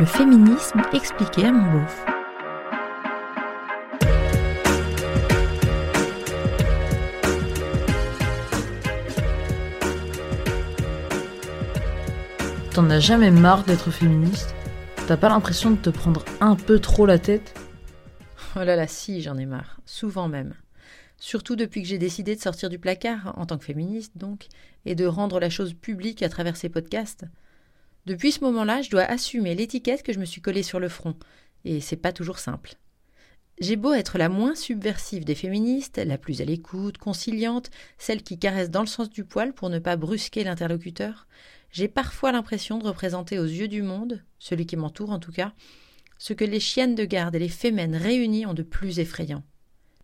Le féminisme expliqué à mon beauf. T'en as jamais marre d'être féministe? T'as pas l'impression de te prendre un peu trop la tête? Oh là là, si, j'en ai marre. Souvent même. Surtout depuis que j'ai décidé de sortir du placard, en tant que féministe donc, et de rendre la chose publique à travers ces podcasts. Depuis ce moment-là, je dois assumer l'étiquette que je me suis collée sur le front, et c'est pas toujours simple. J'ai beau être la moins subversive des féministes, la plus à l'écoute, conciliante, celle qui caresse dans le sens du poil pour ne pas brusquer l'interlocuteur, j'ai parfois l'impression de représenter aux yeux du monde, celui qui m'entoure en tout cas, ce que les chiennes de garde et les fémènes réunies ont de plus effrayant.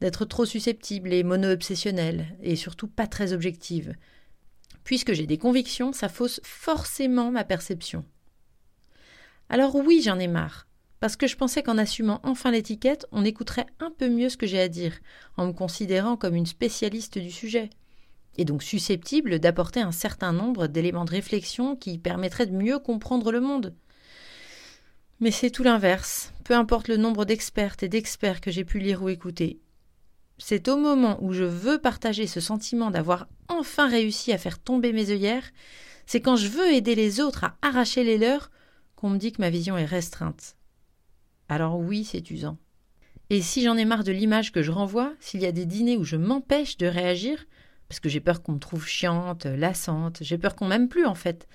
D'être trop susceptible et mono-obsessionnelle, et surtout pas très objective. Puisque j'ai des convictions, ça fausse forcément ma perception. Alors oui, j'en ai marre, parce que je pensais qu'en assumant enfin l'étiquette, on écouterait un peu mieux ce que j'ai à dire, en me considérant comme une spécialiste du sujet et donc susceptible d'apporter un certain nombre d'éléments de réflexion qui permettraient de mieux comprendre le monde. Mais c'est tout l'inverse, peu importe le nombre d'expertes et d'experts que j'ai pu lire ou écouter. C'est au moment où je veux partager ce sentiment d'avoir enfin réussi à faire tomber mes œillères, c'est quand je veux aider les autres à arracher les leurs qu'on me dit que ma vision est restreinte. Alors oui, c'est usant. Et si j'en ai marre de l'image que je renvoie, s'il y a des dîners où je m'empêche de réagir, parce que j'ai peur qu'on me trouve chiante, lassante, j'ai peur qu'on m'aime plus en fait.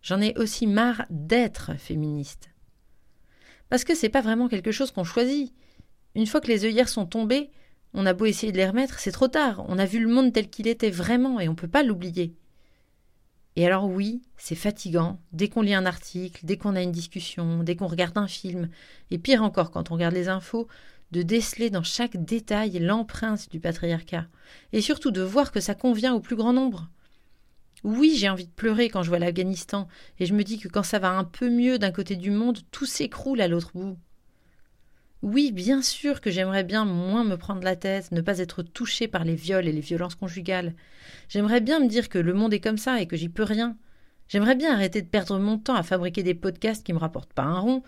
J'en ai aussi marre d'être féministe. Parce que c'est pas vraiment quelque chose qu'on choisit. Une fois que les œillères sont tombées, on a beau essayer de les remettre, c'est trop tard. On a vu le monde tel qu'il était vraiment et on peut pas l'oublier. Et alors oui, c'est fatigant, dès qu'on lit un article, dès qu'on a une discussion, dès qu'on regarde un film, et pire encore quand on regarde les infos, de déceler dans chaque détail l'empreinte du patriarcat, et surtout de voir que ça convient au plus grand nombre. Oui, j'ai envie de pleurer quand je vois l'Afghanistan, et je me dis que quand ça va un peu mieux d'un côté du monde, tout s'écroule à l'autre bout. Oui, bien sûr que j'aimerais bien moins me prendre la tête, ne pas être touchée par les viols et les violences conjugales. J'aimerais bien me dire que le monde est comme ça et que j'y peux rien. J'aimerais bien arrêter de perdre mon temps à fabriquer des podcasts qui me rapportent pas un rond,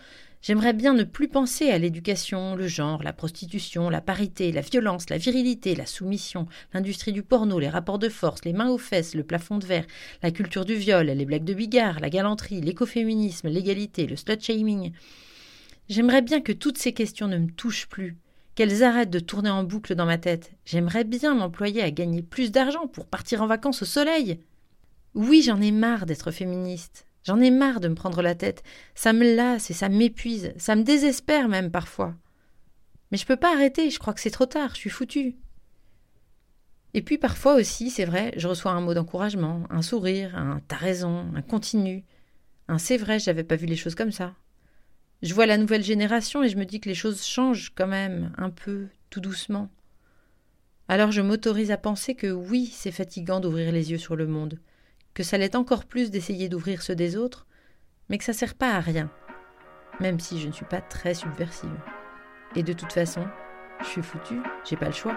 J'aimerais bien ne plus penser à l'éducation, le genre, la prostitution, la parité, la violence, la virilité, la soumission, l'industrie du porno, les rapports de force, les mains aux fesses, le plafond de verre, la culture du viol, les blagues de bigard, la galanterie, l'écoféminisme, l'égalité, le slut-shaming. J'aimerais bien que toutes ces questions ne me touchent plus, qu'elles arrêtent de tourner en boucle dans ma tête. J'aimerais bien m'employer à gagner plus d'argent pour partir en vacances au soleil. Oui, j'en ai marre d'être féministe. J'en ai marre de me prendre la tête. Ça me lasse et ça m'épuise. Ça me désespère même parfois. Mais je peux pas arrêter, je crois que c'est trop tard, je suis foutue. Et puis parfois aussi, c'est vrai, je reçois un mot d'encouragement, un sourire, un t'as raison, un continu, un c'est vrai, j'avais pas vu les choses comme ça. Je vois la nouvelle génération et je me dis que les choses changent quand même, un peu, tout doucement. Alors je m'autorise à penser que oui, c'est fatigant d'ouvrir les yeux sur le monde, que ça l'est encore plus d'essayer d'ouvrir ceux des autres, mais que ça sert pas à rien, même si je ne suis pas très subversive. Et de toute façon, je suis foutue, j'ai pas le choix.